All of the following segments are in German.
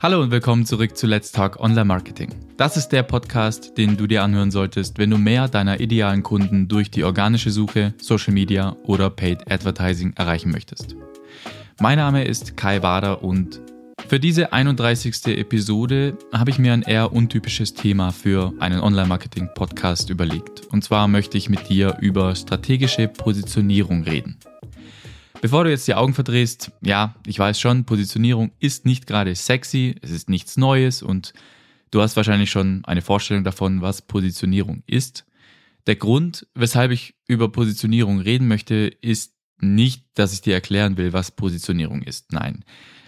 Hallo und willkommen zurück zu Let's Talk Online Marketing. Das ist der Podcast, den du dir anhören solltest, wenn du mehr deiner idealen Kunden durch die organische Suche, Social Media oder Paid Advertising erreichen möchtest. Mein Name ist Kai Bader und für diese 31. Episode habe ich mir ein eher untypisches Thema für einen Online-Marketing-Podcast überlegt. Und zwar möchte ich mit dir über strategische Positionierung reden. Bevor du jetzt die Augen verdrehst, ja, ich weiß schon, Positionierung ist nicht gerade sexy, es ist nichts Neues und du hast wahrscheinlich schon eine Vorstellung davon, was Positionierung ist. Der Grund, weshalb ich über Positionierung reden möchte, ist nicht, dass ich dir erklären will, was Positionierung ist. Nein.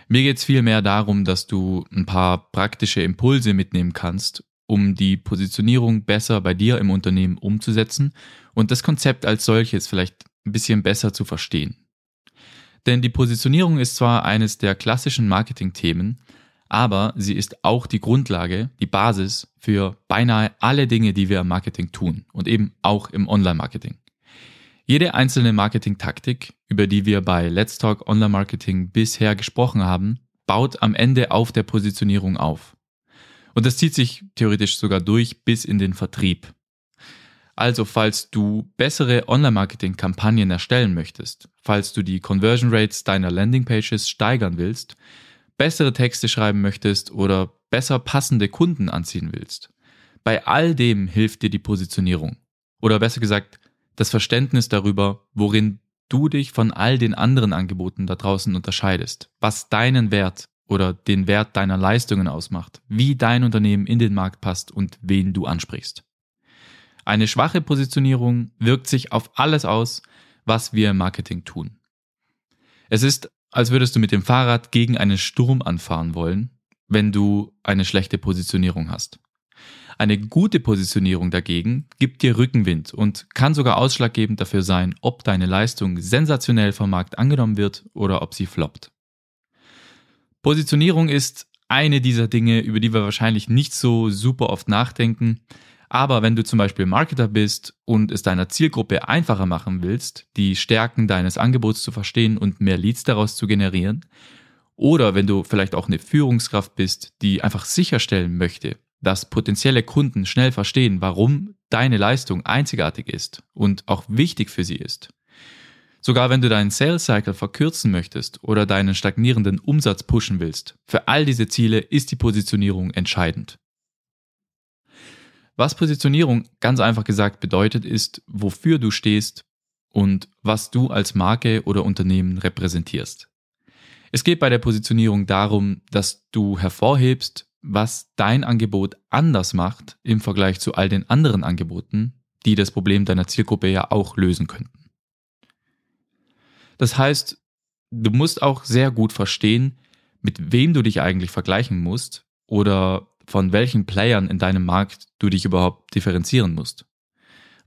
Mir geht es vielmehr darum, dass du ein paar praktische Impulse mitnehmen kannst, um die Positionierung besser bei dir im Unternehmen umzusetzen und das Konzept als solches vielleicht ein bisschen besser zu verstehen. Denn die Positionierung ist zwar eines der klassischen Marketing-Themen, aber sie ist auch die Grundlage, die Basis für beinahe alle Dinge, die wir im Marketing tun und eben auch im Online-Marketing. Jede einzelne Marketing-Taktik, über die wir bei Let's Talk Online Marketing bisher gesprochen haben, baut am Ende auf der Positionierung auf. Und das zieht sich theoretisch sogar durch bis in den Vertrieb. Also falls du bessere Online-Marketing-Kampagnen erstellen möchtest, falls du die Conversion Rates deiner Landingpages steigern willst, bessere Texte schreiben möchtest oder besser passende Kunden anziehen willst, bei all dem hilft dir die Positionierung. Oder besser gesagt, das Verständnis darüber, worin du dich von all den anderen Angeboten da draußen unterscheidest, was deinen Wert oder den Wert deiner Leistungen ausmacht, wie dein Unternehmen in den Markt passt und wen du ansprichst. Eine schwache Positionierung wirkt sich auf alles aus, was wir im Marketing tun. Es ist, als würdest du mit dem Fahrrad gegen einen Sturm anfahren wollen, wenn du eine schlechte Positionierung hast. Eine gute Positionierung dagegen gibt dir Rückenwind und kann sogar ausschlaggebend dafür sein, ob deine Leistung sensationell vom Markt angenommen wird oder ob sie floppt. Positionierung ist eine dieser Dinge, über die wir wahrscheinlich nicht so super oft nachdenken, aber wenn du zum Beispiel Marketer bist und es deiner Zielgruppe einfacher machen willst, die Stärken deines Angebots zu verstehen und mehr Leads daraus zu generieren, oder wenn du vielleicht auch eine Führungskraft bist, die einfach sicherstellen möchte, dass potenzielle Kunden schnell verstehen, warum deine Leistung einzigartig ist und auch wichtig für sie ist. Sogar wenn du deinen Sales Cycle verkürzen möchtest oder deinen stagnierenden Umsatz pushen willst, für all diese Ziele ist die Positionierung entscheidend. Was Positionierung ganz einfach gesagt bedeutet, ist, wofür du stehst und was du als Marke oder Unternehmen repräsentierst. Es geht bei der Positionierung darum, dass du hervorhebst, was dein Angebot anders macht im Vergleich zu all den anderen Angeboten, die das Problem deiner Zielgruppe ja auch lösen könnten. Das heißt, du musst auch sehr gut verstehen, mit wem du dich eigentlich vergleichen musst oder von welchen Playern in deinem Markt du dich überhaupt differenzieren musst.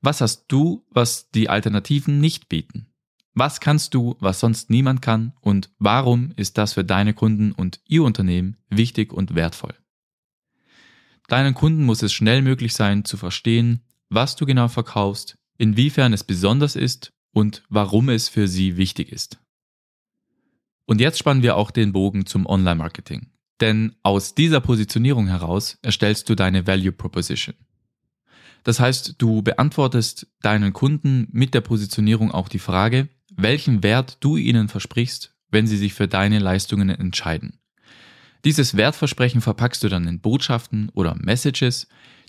Was hast du, was die Alternativen nicht bieten? Was kannst du, was sonst niemand kann und warum ist das für deine Kunden und ihr Unternehmen wichtig und wertvoll? Deinen Kunden muss es schnell möglich sein zu verstehen, was du genau verkaufst, inwiefern es besonders ist und warum es für sie wichtig ist. Und jetzt spannen wir auch den Bogen zum Online-Marketing. Denn aus dieser Positionierung heraus erstellst du deine Value Proposition. Das heißt, du beantwortest deinen Kunden mit der Positionierung auch die Frage, welchen Wert du ihnen versprichst, wenn sie sich für deine Leistungen entscheiden. Dieses Wertversprechen verpackst du dann in Botschaften oder Messages,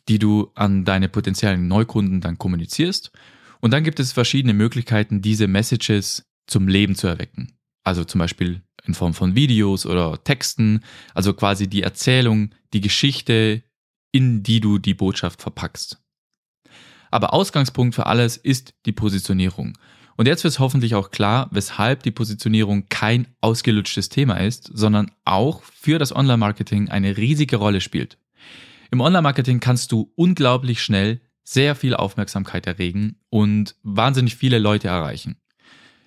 die du an deine potenziellen Neukunden dann kommunizierst. Und dann gibt es verschiedene Möglichkeiten, diese Messages zum Leben zu erwecken. Also zum Beispiel in Form von Videos oder Texten, also quasi die Erzählung, die Geschichte, in die du die Botschaft verpackst. Aber Ausgangspunkt für alles ist die Positionierung. Und jetzt wird hoffentlich auch klar, weshalb die Positionierung kein ausgelutschtes Thema ist, sondern auch für das Online-Marketing eine riesige Rolle spielt. Im Online-Marketing kannst du unglaublich schnell sehr viel Aufmerksamkeit erregen und wahnsinnig viele Leute erreichen.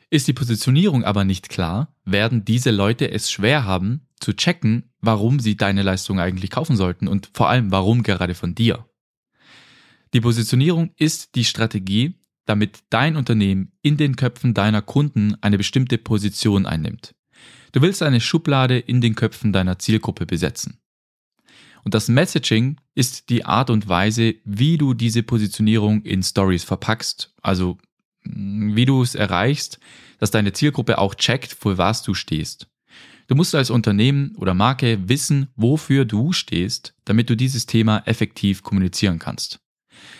Ist die Positionierung aber nicht klar, werden diese Leute es schwer haben zu checken, warum sie deine Leistung eigentlich kaufen sollten und vor allem warum gerade von dir. Die Positionierung ist die Strategie, damit dein Unternehmen in den Köpfen deiner Kunden eine bestimmte Position einnimmt. Du willst eine Schublade in den Köpfen deiner Zielgruppe besetzen. Und das Messaging ist die Art und Weise, wie du diese Positionierung in Stories verpackst. Also mm, wie du es erreichst, dass deine Zielgruppe auch checkt, für was du stehst. Du musst als Unternehmen oder Marke wissen, wofür du stehst, damit du dieses Thema effektiv kommunizieren kannst.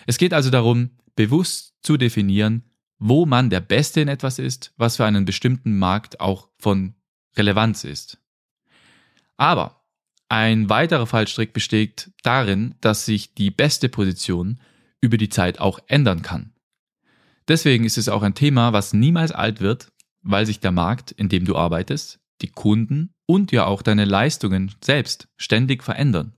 Es geht also darum, bewusst zu definieren, wo man der Beste in etwas ist, was für einen bestimmten Markt auch von Relevanz ist. Aber ein weiterer Fallstrick besteht darin, dass sich die beste Position über die Zeit auch ändern kann. Deswegen ist es auch ein Thema, was niemals alt wird, weil sich der Markt, in dem du arbeitest, die Kunden und ja auch deine Leistungen selbst ständig verändern.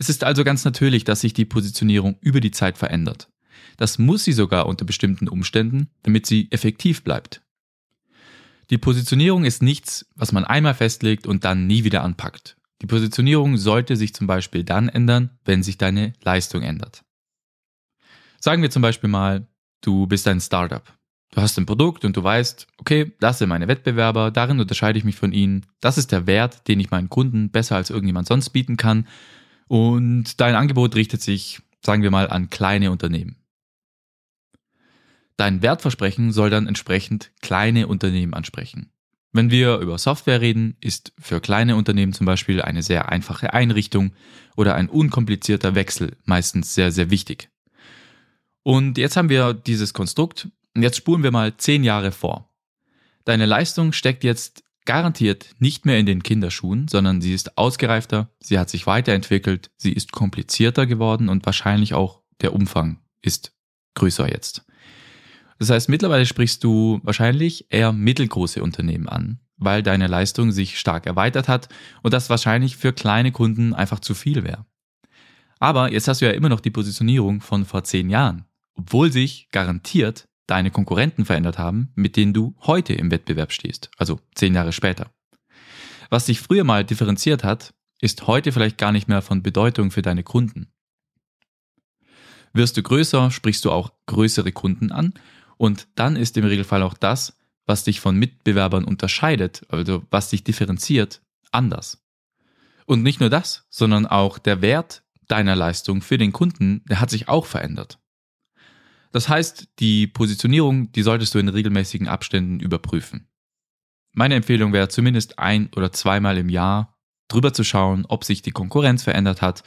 Es ist also ganz natürlich, dass sich die Positionierung über die Zeit verändert. Das muss sie sogar unter bestimmten Umständen, damit sie effektiv bleibt. Die Positionierung ist nichts, was man einmal festlegt und dann nie wieder anpackt. Die Positionierung sollte sich zum Beispiel dann ändern, wenn sich deine Leistung ändert. Sagen wir zum Beispiel mal, du bist ein Startup. Du hast ein Produkt und du weißt, okay, das sind meine Wettbewerber, darin unterscheide ich mich von ihnen, das ist der Wert, den ich meinen Kunden besser als irgendjemand sonst bieten kann und dein Angebot richtet sich, sagen wir mal, an kleine Unternehmen. Dein Wertversprechen soll dann entsprechend kleine Unternehmen ansprechen. Wenn wir über Software reden, ist für kleine Unternehmen zum Beispiel eine sehr einfache Einrichtung oder ein unkomplizierter Wechsel meistens sehr, sehr wichtig. Und jetzt haben wir dieses Konstrukt und jetzt spulen wir mal zehn Jahre vor. Deine Leistung steckt jetzt garantiert nicht mehr in den Kinderschuhen, sondern sie ist ausgereifter, sie hat sich weiterentwickelt, sie ist komplizierter geworden und wahrscheinlich auch der Umfang ist größer jetzt. Das heißt, mittlerweile sprichst du wahrscheinlich eher mittelgroße Unternehmen an, weil deine Leistung sich stark erweitert hat und das wahrscheinlich für kleine Kunden einfach zu viel wäre. Aber jetzt hast du ja immer noch die Positionierung von vor zehn Jahren, obwohl sich garantiert deine Konkurrenten verändert haben, mit denen du heute im Wettbewerb stehst, also zehn Jahre später. Was sich früher mal differenziert hat, ist heute vielleicht gar nicht mehr von Bedeutung für deine Kunden. Wirst du größer, sprichst du auch größere Kunden an und dann ist im Regelfall auch das, was dich von Mitbewerbern unterscheidet, also was dich differenziert, anders. Und nicht nur das, sondern auch der Wert deiner Leistung für den Kunden, der hat sich auch verändert. Das heißt, die Positionierung, die solltest du in regelmäßigen Abständen überprüfen. Meine Empfehlung wäre zumindest ein oder zweimal im Jahr drüber zu schauen, ob sich die Konkurrenz verändert hat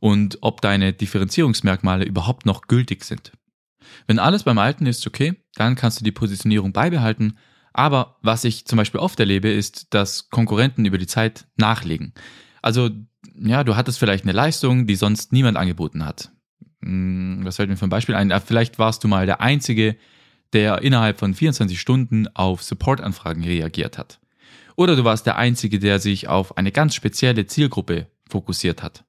und ob deine Differenzierungsmerkmale überhaupt noch gültig sind. Wenn alles beim Alten ist, okay, dann kannst du die Positionierung beibehalten. Aber was ich zum Beispiel oft erlebe, ist, dass Konkurrenten über die Zeit nachlegen. Also, ja, du hattest vielleicht eine Leistung, die sonst niemand angeboten hat. Hm, was fällt mir für ein Beispiel ein? Vielleicht warst du mal der Einzige, der innerhalb von 24 Stunden auf Supportanfragen reagiert hat. Oder du warst der Einzige, der sich auf eine ganz spezielle Zielgruppe fokussiert hat.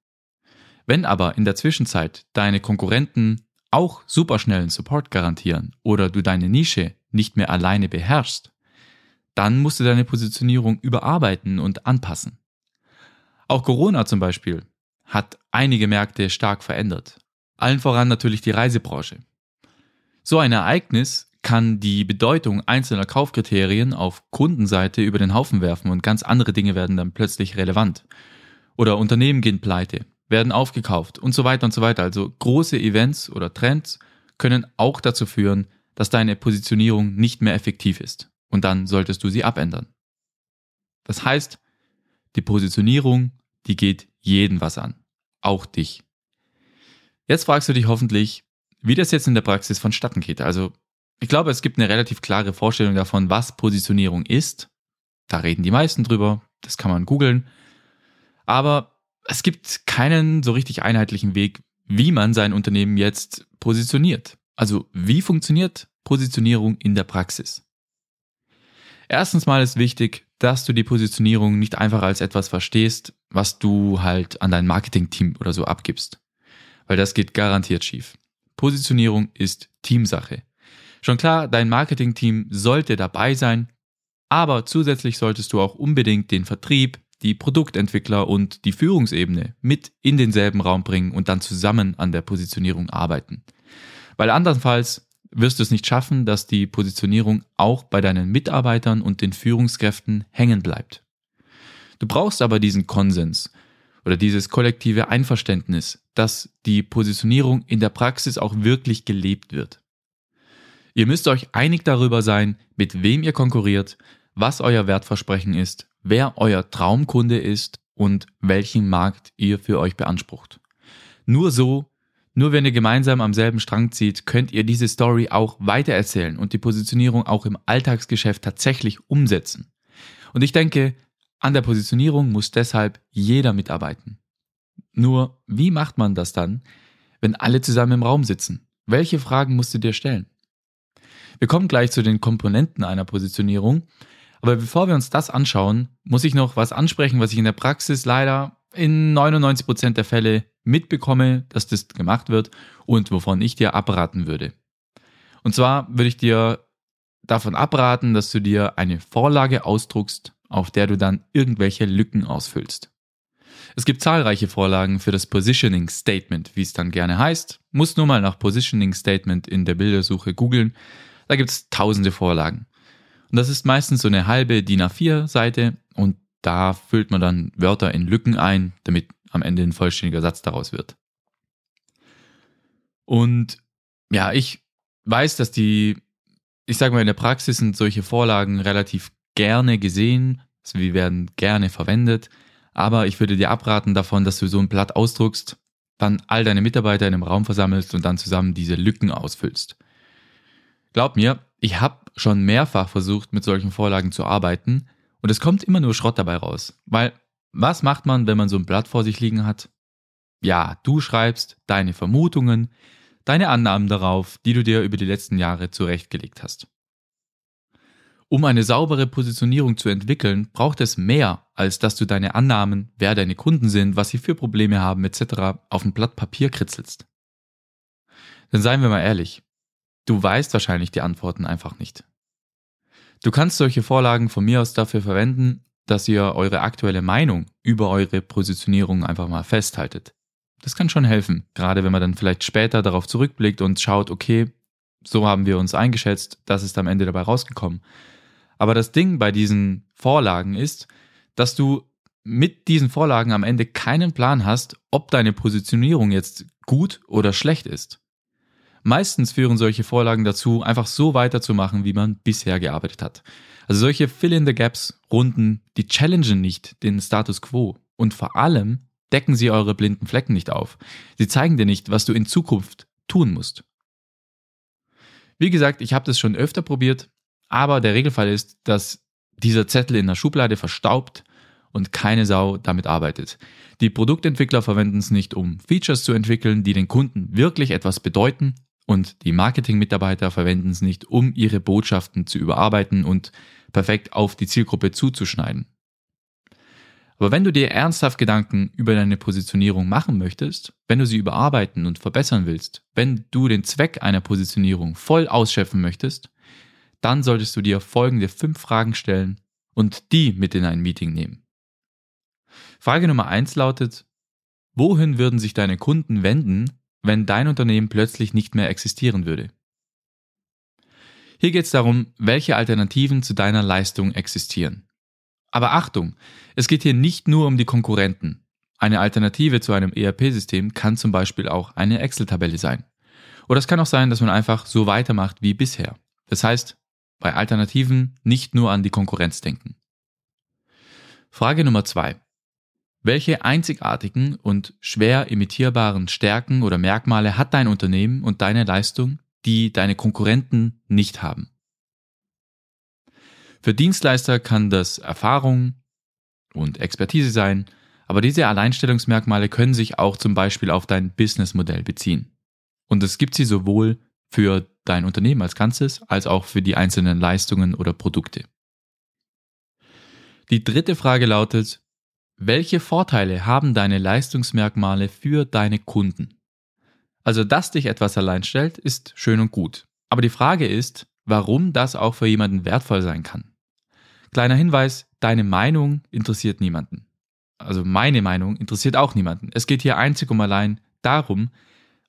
Wenn aber in der Zwischenzeit deine Konkurrenten auch superschnellen Support garantieren oder du deine Nische nicht mehr alleine beherrschst, dann musst du deine Positionierung überarbeiten und anpassen. Auch Corona zum Beispiel hat einige Märkte stark verändert allen voran natürlich die Reisebranche. So ein Ereignis kann die Bedeutung einzelner Kaufkriterien auf Kundenseite über den Haufen werfen und ganz andere Dinge werden dann plötzlich relevant. Oder Unternehmen gehen pleite, werden aufgekauft und so weiter und so weiter. Also große Events oder Trends können auch dazu führen, dass deine Positionierung nicht mehr effektiv ist. Und dann solltest du sie abändern. Das heißt, die Positionierung, die geht jeden was an. Auch dich. Jetzt fragst du dich hoffentlich, wie das jetzt in der Praxis vonstatten geht. Also ich glaube, es gibt eine relativ klare Vorstellung davon, was Positionierung ist. Da reden die meisten drüber, das kann man googeln. Aber es gibt keinen so richtig einheitlichen Weg, wie man sein Unternehmen jetzt positioniert. Also wie funktioniert Positionierung in der Praxis? Erstens mal ist wichtig, dass du die Positionierung nicht einfach als etwas verstehst, was du halt an dein Marketingteam oder so abgibst weil das geht garantiert schief. Positionierung ist Teamsache. Schon klar, dein Marketingteam sollte dabei sein, aber zusätzlich solltest du auch unbedingt den Vertrieb, die Produktentwickler und die Führungsebene mit in denselben Raum bringen und dann zusammen an der Positionierung arbeiten. Weil andernfalls wirst du es nicht schaffen, dass die Positionierung auch bei deinen Mitarbeitern und den Führungskräften hängen bleibt. Du brauchst aber diesen Konsens oder dieses kollektive Einverständnis, dass die Positionierung in der Praxis auch wirklich gelebt wird. Ihr müsst euch einig darüber sein, mit wem ihr konkurriert, was euer Wertversprechen ist, wer euer Traumkunde ist und welchen Markt ihr für euch beansprucht. Nur so nur wenn ihr gemeinsam am selben Strang zieht, könnt ihr diese Story auch weitererzählen und die Positionierung auch im Alltagsgeschäft tatsächlich umsetzen. Und ich denke, an der Positionierung muss deshalb jeder mitarbeiten. Nur, wie macht man das dann, wenn alle zusammen im Raum sitzen? Welche Fragen musst du dir stellen? Wir kommen gleich zu den Komponenten einer Positionierung, aber bevor wir uns das anschauen, muss ich noch was ansprechen, was ich in der Praxis leider in 99% der Fälle mitbekomme, dass das gemacht wird und wovon ich dir abraten würde. Und zwar würde ich dir davon abraten, dass du dir eine Vorlage ausdruckst, auf der du dann irgendwelche Lücken ausfüllst. Es gibt zahlreiche Vorlagen für das Positioning Statement, wie es dann gerne heißt. Muss nur mal nach Positioning Statement in der Bildersuche googeln. Da gibt es tausende Vorlagen. Und das ist meistens so eine halbe DIN A4-Seite und da füllt man dann Wörter in Lücken ein, damit am Ende ein vollständiger Satz daraus wird. Und ja, ich weiß, dass die, ich sage mal, in der Praxis sind solche Vorlagen relativ gerne gesehen, also wir werden gerne verwendet, aber ich würde dir abraten davon, dass du so ein Blatt ausdruckst, dann all deine Mitarbeiter in einem Raum versammelst und dann zusammen diese Lücken ausfüllst. Glaub mir, ich habe schon mehrfach versucht, mit solchen Vorlagen zu arbeiten und es kommt immer nur Schrott dabei raus, weil was macht man, wenn man so ein Blatt vor sich liegen hat? Ja, du schreibst deine Vermutungen, deine Annahmen darauf, die du dir über die letzten Jahre zurechtgelegt hast. Um eine saubere Positionierung zu entwickeln, braucht es mehr, als dass du deine Annahmen, wer deine Kunden sind, was sie für Probleme haben etc. auf ein Blatt Papier kritzelst. Denn seien wir mal ehrlich, du weißt wahrscheinlich die Antworten einfach nicht. Du kannst solche Vorlagen von mir aus dafür verwenden, dass ihr eure aktuelle Meinung über eure Positionierung einfach mal festhaltet. Das kann schon helfen, gerade wenn man dann vielleicht später darauf zurückblickt und schaut, okay, so haben wir uns eingeschätzt, das ist am Ende dabei rausgekommen. Aber das Ding bei diesen Vorlagen ist, dass du mit diesen Vorlagen am Ende keinen Plan hast, ob deine Positionierung jetzt gut oder schlecht ist. Meistens führen solche Vorlagen dazu, einfach so weiterzumachen, wie man bisher gearbeitet hat. Also solche Fill-in-the-Gaps-Runden, die challengen nicht den Status quo und vor allem decken sie eure blinden Flecken nicht auf. Sie zeigen dir nicht, was du in Zukunft tun musst. Wie gesagt, ich habe das schon öfter probiert, aber der Regelfall ist, dass dieser Zettel in der Schublade verstaubt und keine Sau damit arbeitet. Die Produktentwickler verwenden es nicht, um Features zu entwickeln, die den Kunden wirklich etwas bedeuten, und die Marketing-Mitarbeiter verwenden es nicht, um ihre Botschaften zu überarbeiten und perfekt auf die Zielgruppe zuzuschneiden. Aber wenn du dir ernsthaft Gedanken über deine Positionierung machen möchtest, wenn du sie überarbeiten und verbessern willst, wenn du den Zweck einer Positionierung voll ausschöpfen möchtest, dann solltest du dir folgende fünf Fragen stellen und die mit in ein Meeting nehmen. Frage Nummer eins lautet, wohin würden sich deine Kunden wenden, wenn dein Unternehmen plötzlich nicht mehr existieren würde? Hier geht es darum, welche Alternativen zu deiner Leistung existieren. Aber Achtung, es geht hier nicht nur um die Konkurrenten. Eine Alternative zu einem ERP-System kann zum Beispiel auch eine Excel-Tabelle sein. Oder es kann auch sein, dass man einfach so weitermacht wie bisher. Das heißt, bei Alternativen nicht nur an die Konkurrenz denken. Frage Nummer zwei. Welche einzigartigen und schwer imitierbaren Stärken oder Merkmale hat dein Unternehmen und deine Leistung, die deine Konkurrenten nicht haben. Für Dienstleister kann das Erfahrung und Expertise sein, aber diese Alleinstellungsmerkmale können sich auch zum Beispiel auf dein Businessmodell beziehen. Und es gibt sie sowohl für dein Unternehmen als Ganzes als auch für die einzelnen Leistungen oder Produkte. Die dritte Frage lautet, welche Vorteile haben deine Leistungsmerkmale für deine Kunden? Also, dass dich etwas allein stellt, ist schön und gut. Aber die Frage ist, warum das auch für jemanden wertvoll sein kann. Kleiner Hinweis, deine Meinung interessiert niemanden. Also meine Meinung interessiert auch niemanden. Es geht hier einzig und allein darum,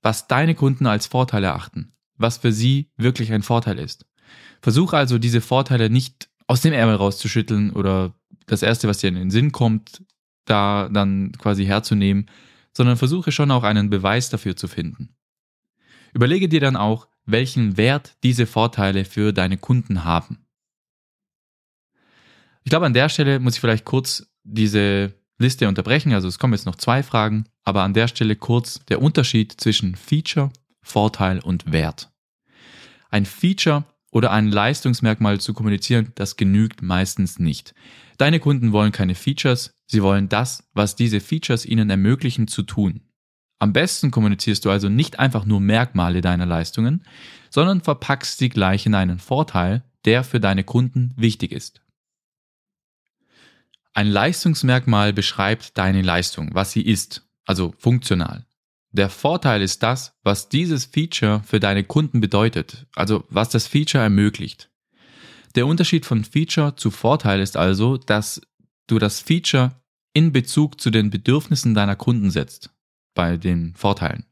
was deine Kunden als Vorteil erachten. was für sie wirklich ein Vorteil ist. Versuche also diese Vorteile nicht aus dem Ärmel rauszuschütteln oder das Erste, was dir in den Sinn kommt, da dann quasi herzunehmen, sondern versuche schon auch einen Beweis dafür zu finden. Überlege dir dann auch, welchen Wert diese Vorteile für deine Kunden haben. Ich glaube, an der Stelle muss ich vielleicht kurz diese Liste unterbrechen. Also es kommen jetzt noch zwei Fragen, aber an der Stelle kurz der Unterschied zwischen Feature, Vorteil und Wert. Ein Feature oder ein Leistungsmerkmal zu kommunizieren, das genügt meistens nicht. Deine Kunden wollen keine Features, sie wollen das, was diese Features ihnen ermöglichen zu tun. Am besten kommunizierst du also nicht einfach nur Merkmale deiner Leistungen, sondern verpackst sie gleich in einen Vorteil, der für deine Kunden wichtig ist. Ein Leistungsmerkmal beschreibt deine Leistung, was sie ist, also funktional. Der Vorteil ist das, was dieses Feature für deine Kunden bedeutet, also was das Feature ermöglicht. Der Unterschied von Feature zu Vorteil ist also, dass du das Feature in Bezug zu den Bedürfnissen deiner Kunden setzt, bei den Vorteilen.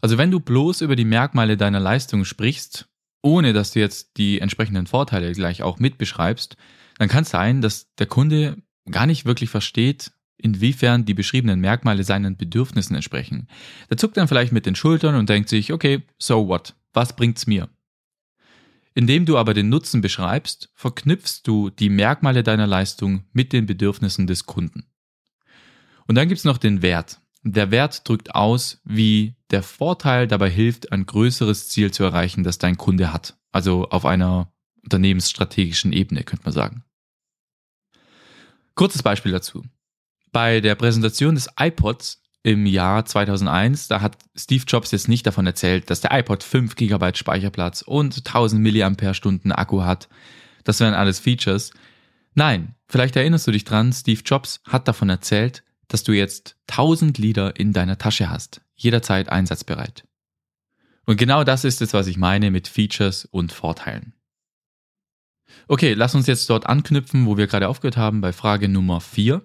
Also wenn du bloß über die Merkmale deiner Leistung sprichst, ohne dass du jetzt die entsprechenden Vorteile gleich auch mitbeschreibst, dann kann es sein, dass der Kunde gar nicht wirklich versteht, inwiefern die beschriebenen Merkmale seinen Bedürfnissen entsprechen. Der zuckt dann vielleicht mit den Schultern und denkt sich, okay, so what? Was bringt's mir? Indem du aber den Nutzen beschreibst, verknüpfst du die Merkmale deiner Leistung mit den Bedürfnissen des Kunden. Und dann gibt's noch den Wert. Der Wert drückt aus, wie der Vorteil dabei hilft, ein größeres Ziel zu erreichen, das dein Kunde hat. Also auf einer unternehmensstrategischen Ebene, könnte man sagen. Kurzes Beispiel dazu. Bei der Präsentation des iPods im Jahr 2001, da hat Steve Jobs jetzt nicht davon erzählt, dass der iPod 5 GB Speicherplatz und 1000 mAh Akku hat. Das wären alles Features. Nein, vielleicht erinnerst du dich dran, Steve Jobs hat davon erzählt, dass du jetzt 1000 Lieder in deiner Tasche hast, jederzeit einsatzbereit. Und genau das ist es, was ich meine mit Features und Vorteilen. Okay, lass uns jetzt dort anknüpfen, wo wir gerade aufgehört haben, bei Frage Nummer 4.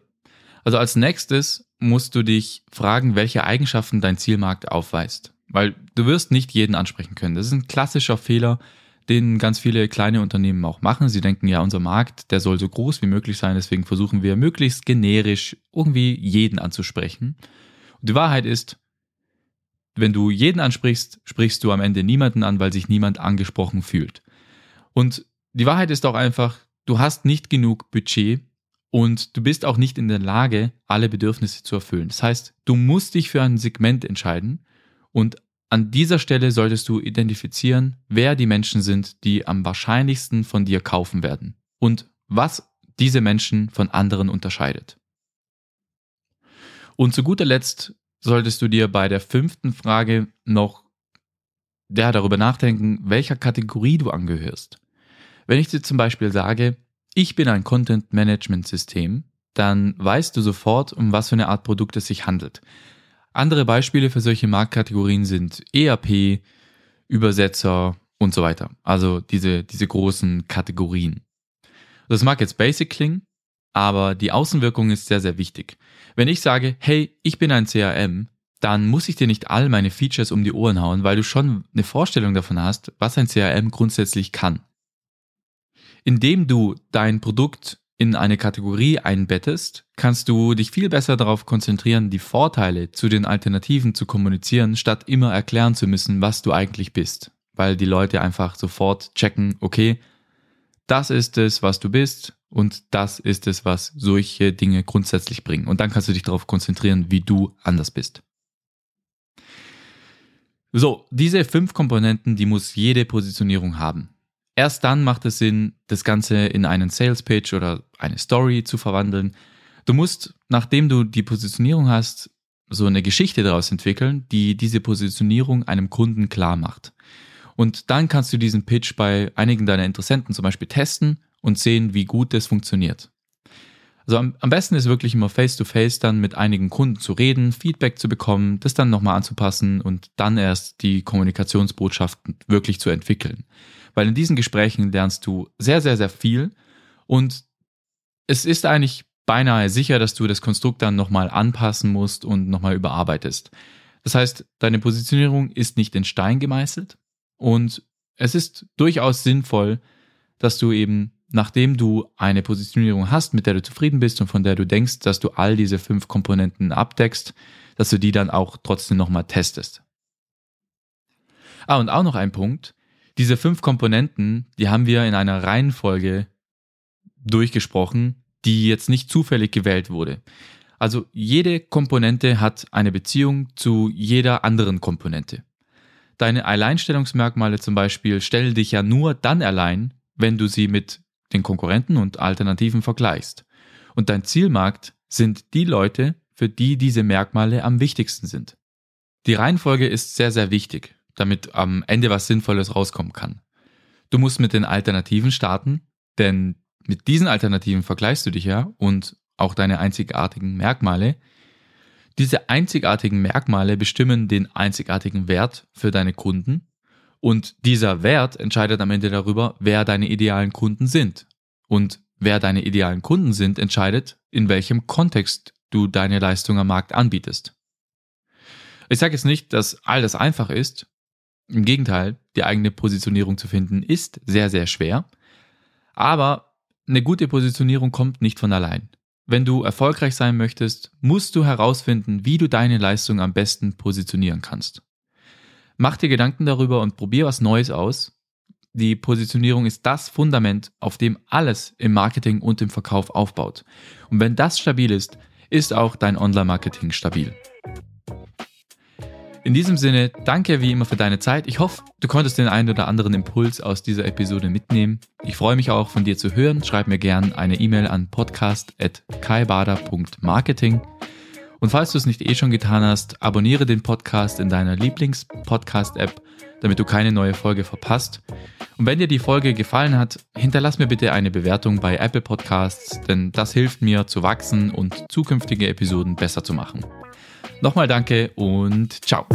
Also als nächstes musst du dich fragen, welche Eigenschaften dein Zielmarkt aufweist. Weil du wirst nicht jeden ansprechen können. Das ist ein klassischer Fehler, den ganz viele kleine Unternehmen auch machen. Sie denken ja, unser Markt, der soll so groß wie möglich sein, deswegen versuchen wir möglichst generisch irgendwie jeden anzusprechen. Und die Wahrheit ist, wenn du jeden ansprichst, sprichst du am Ende niemanden an, weil sich niemand angesprochen fühlt. Und die Wahrheit ist auch einfach, du hast nicht genug Budget und du bist auch nicht in der Lage, alle Bedürfnisse zu erfüllen. Das heißt, du musst dich für ein Segment entscheiden und an dieser Stelle solltest du identifizieren, wer die Menschen sind, die am wahrscheinlichsten von dir kaufen werden und was diese Menschen von anderen unterscheidet. Und zu guter Letzt solltest du dir bei der fünften Frage noch ja, darüber nachdenken, welcher Kategorie du angehörst. Wenn ich dir zum Beispiel sage, ich bin ein Content Management System, dann weißt du sofort, um was für eine Art Produkt es sich handelt. Andere Beispiele für solche Marktkategorien sind ERP, Übersetzer und so weiter. Also diese, diese großen Kategorien. Das mag jetzt basic klingen, aber die Außenwirkung ist sehr, sehr wichtig. Wenn ich sage, hey, ich bin ein CRM, dann muss ich dir nicht all meine Features um die Ohren hauen, weil du schon eine Vorstellung davon hast, was ein CRM grundsätzlich kann. Indem du dein Produkt in eine Kategorie einbettest, kannst du dich viel besser darauf konzentrieren, die Vorteile zu den Alternativen zu kommunizieren, statt immer erklären zu müssen, was du eigentlich bist. Weil die Leute einfach sofort checken, okay, das ist es, was du bist und das ist es, was solche Dinge grundsätzlich bringen. Und dann kannst du dich darauf konzentrieren, wie du anders bist. So, diese fünf Komponenten, die muss jede Positionierung haben. Erst dann macht es Sinn, das Ganze in einen Sales Pitch oder eine Story zu verwandeln. Du musst, nachdem du die Positionierung hast, so eine Geschichte daraus entwickeln, die diese Positionierung einem Kunden klar macht. Und dann kannst du diesen Pitch bei einigen deiner Interessenten zum Beispiel testen und sehen, wie gut das funktioniert. Also am, besten ist wirklich immer face-to-face -face dann mit einigen Kunden zu reden, Feedback zu bekommen, das dann nochmal anzupassen und dann erst die Kommunikationsbotschaften wirklich zu entwickeln weil in diesen Gesprächen lernst du sehr, sehr, sehr viel und es ist eigentlich beinahe sicher, dass du das Konstrukt dann nochmal anpassen musst und nochmal überarbeitest. Das heißt, deine Positionierung ist nicht in Stein gemeißelt Und es ist durchaus sinnvoll, dass du eben, nachdem du eine Positionierung hast, mit der du zufrieden bist und von der du denkst, dass du all diese fünf Komponenten abdeckst, dass du die dann auch trotzdem nochmal testest. Ah, und auch noch ein Punkt. Diese fünf Komponenten, die haben wir in einer Reihenfolge durchgesprochen, die jetzt nicht zufällig gewählt wurde. Also jede Komponente hat eine Beziehung zu jeder anderen Komponente. Deine Alleinstellungsmerkmale zum Beispiel stellen dich ja nur dann allein, wenn du sie mit den Konkurrenten und Alternativen vergleichst. Und dein Zielmarkt sind die Leute, für die diese Merkmale am wichtigsten sind. Die Reihenfolge ist sehr, sehr wichtig, damit am Ende was Sinnvolles rauskommen kann. Du musst mit den Alternativen starten, denn mit diesen Alternativen vergleichst du dich ja und auch deine einzigartigen Merkmale. Diese einzigartigen Merkmale bestimmen den einzigartigen Wert für deine Kunden und dieser Wert entscheidet am Ende darüber, wer deine idealen Kunden sind. Und wer deine idealen Kunden sind, entscheidet, in welchem Kontext du deine Leistung am Markt anbietest. Ich sage jetzt nicht, dass all das einfach ist. Im Gegenteil, die eigene Positionierung zu finden ist sehr, sehr schwer. Aber eine gute Positionierung kommt nicht von allein. Wenn du erfolgreich sein möchtest, musst du herausfinden, wie du deine Leistung am besten positionieren kannst. Mach dir Gedanken darüber und probier was Neues aus. Die Positionierung ist das Fundament, auf dem alles im Marketing und im Verkauf aufbaut. Und wenn das stabil ist, ist auch dein Online-Marketing stabil. In diesem Sinne, danke wie immer für deine Zeit. Ich hoffe, du konntest den einen oder anderen Impuls aus dieser Episode mitnehmen. Ich freue mich auch von dir zu hören. Schreib mir gerne eine E-Mail an podcast.kaibader.marketing. Und falls du es nicht eh schon getan hast, abonniere den Podcast in deiner Lieblings-Podcast-App, damit du keine neue Folge verpasst. Und wenn dir die Folge gefallen hat, hinterlass mir bitte eine Bewertung bei Apple Podcasts, denn das hilft mir zu wachsen und zukünftige Episoden besser zu machen. Nochmal danke und ciao.